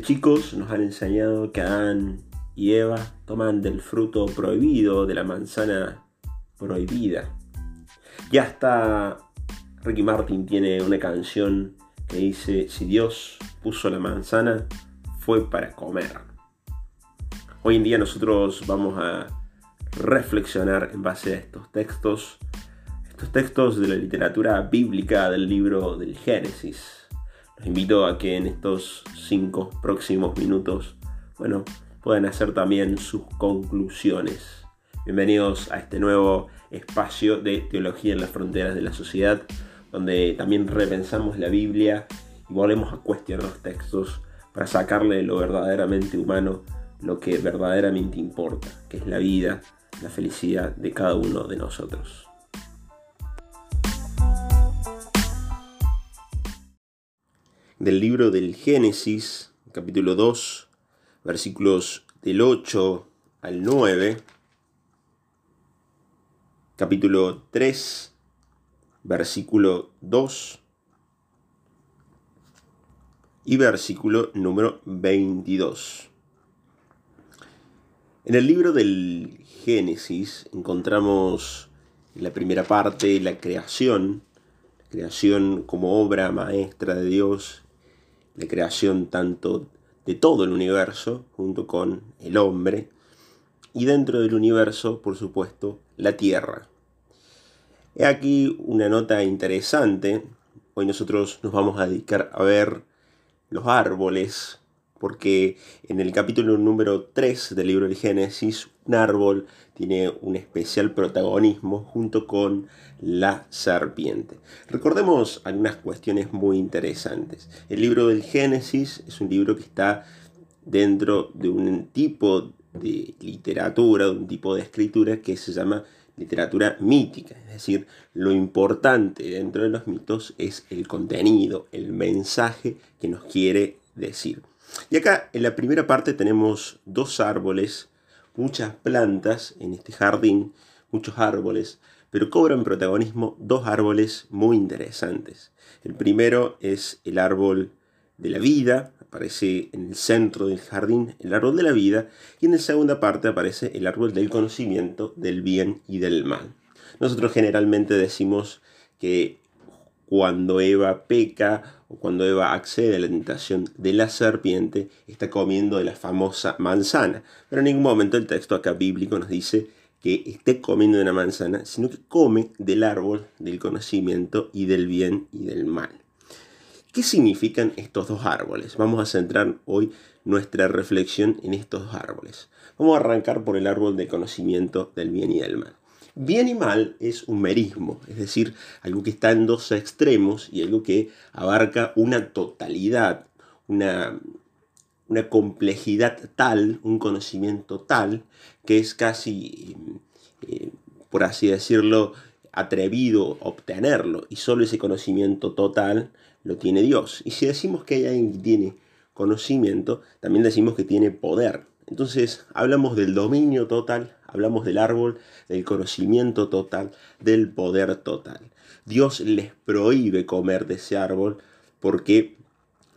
Chicos nos han enseñado que Adán y Eva toman del fruto prohibido, de la manzana prohibida. Y hasta Ricky Martin tiene una canción que dice, si Dios puso la manzana, fue para comer. Hoy en día nosotros vamos a reflexionar en base a estos textos, estos textos de la literatura bíblica del libro del Génesis. Los invito a que en estos cinco próximos minutos, bueno, puedan hacer también sus conclusiones. Bienvenidos a este nuevo espacio de teología en las fronteras de la sociedad, donde también repensamos la Biblia y volvemos a cuestionar los textos para sacarle lo verdaderamente humano, lo que verdaderamente importa, que es la vida, la felicidad de cada uno de nosotros. Del libro del Génesis, capítulo 2, versículos del 8 al 9, capítulo 3, versículo 2 y versículo número 22. En el libro del Génesis encontramos la primera parte, la creación, la creación como obra maestra de Dios la creación tanto de todo el universo junto con el hombre y dentro del universo, por supuesto, la Tierra. He aquí una nota interesante. Hoy nosotros nos vamos a dedicar a ver los árboles, porque en el capítulo número 3 del libro del Génesis, árbol tiene un especial protagonismo junto con la serpiente. Recordemos algunas cuestiones muy interesantes. El libro del Génesis es un libro que está dentro de un tipo de literatura, de un tipo de escritura que se llama literatura mítica, es decir, lo importante dentro de los mitos es el contenido, el mensaje que nos quiere decir. Y acá en la primera parte tenemos dos árboles, muchas plantas en este jardín, muchos árboles, pero cobran protagonismo dos árboles muy interesantes. El primero es el árbol de la vida, aparece en el centro del jardín el árbol de la vida, y en la segunda parte aparece el árbol del conocimiento del bien y del mal. Nosotros generalmente decimos que cuando Eva peca o cuando Eva accede a la tentación de la serpiente, está comiendo de la famosa manzana. Pero en ningún momento el texto acá bíblico nos dice que esté comiendo de una manzana, sino que come del árbol del conocimiento y del bien y del mal. ¿Qué significan estos dos árboles? Vamos a centrar hoy nuestra reflexión en estos dos árboles. Vamos a arrancar por el árbol del conocimiento del bien y del mal. Bien y mal es un merismo, es decir, algo que está en dos extremos y algo que abarca una totalidad, una, una complejidad tal, un conocimiento tal, que es casi, eh, por así decirlo, atrevido obtenerlo. Y solo ese conocimiento total lo tiene Dios. Y si decimos que hay alguien que tiene conocimiento, también decimos que tiene poder. Entonces hablamos del dominio total, hablamos del árbol, del conocimiento total, del poder total. Dios les prohíbe comer de ese árbol porque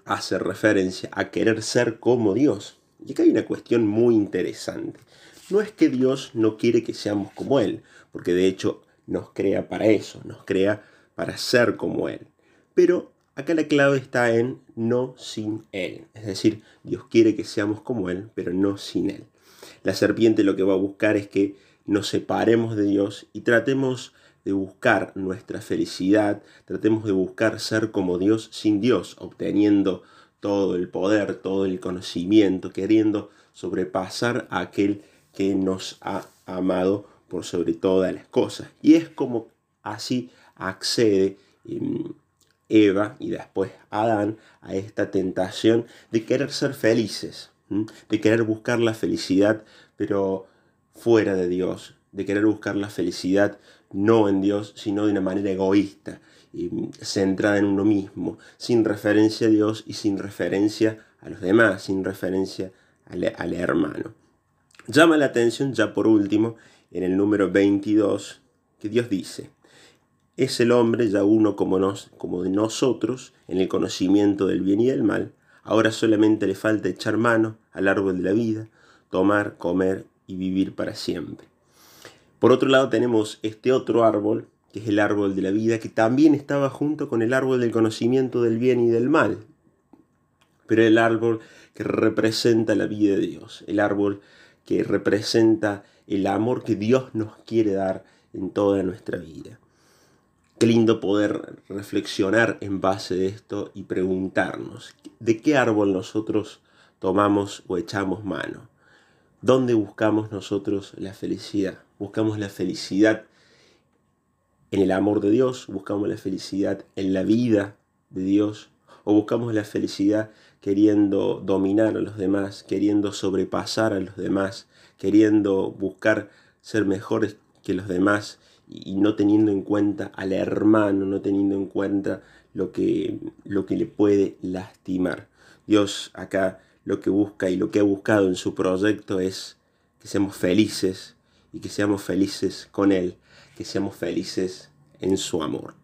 hace referencia a querer ser como Dios. Y acá hay una cuestión muy interesante. No es que Dios no quiere que seamos como Él, porque de hecho nos crea para eso, nos crea para ser como Él. Pero Acá la clave está en no sin Él. Es decir, Dios quiere que seamos como Él, pero no sin Él. La serpiente lo que va a buscar es que nos separemos de Dios y tratemos de buscar nuestra felicidad, tratemos de buscar ser como Dios sin Dios, obteniendo todo el poder, todo el conocimiento, queriendo sobrepasar a aquel que nos ha amado por sobre todas las cosas. Y es como así accede em, Eva y después Adán a esta tentación de querer ser felices, de querer buscar la felicidad pero fuera de Dios, de querer buscar la felicidad no en Dios, sino de una manera egoísta, y centrada en uno mismo, sin referencia a Dios y sin referencia a los demás, sin referencia al, al hermano. Llama la atención ya por último en el número 22 que Dios dice, es el hombre ya uno como, de nosotros en el conocimiento del bien y del mal. Ahora solamente le falta echar mano al árbol de la vida, tomar, comer y vivir para siempre. Por otro lado tenemos este otro árbol, que es el árbol de la vida, que también estaba junto con el árbol del conocimiento del bien y del mal. Pero el árbol que representa la vida de Dios, el árbol que representa el amor que Dios nos quiere dar en toda nuestra vida. Qué lindo poder reflexionar en base de esto y preguntarnos, ¿de qué árbol nosotros tomamos o echamos mano? ¿Dónde buscamos nosotros la felicidad? ¿Buscamos la felicidad en el amor de Dios? ¿Buscamos la felicidad en la vida de Dios? ¿O buscamos la felicidad queriendo dominar a los demás, queriendo sobrepasar a los demás, queriendo buscar ser mejores que los demás y no teniendo en cuenta al hermano, no teniendo en cuenta lo que, lo que le puede lastimar. Dios acá lo que busca y lo que ha buscado en su proyecto es que seamos felices y que seamos felices con Él, que seamos felices en su amor.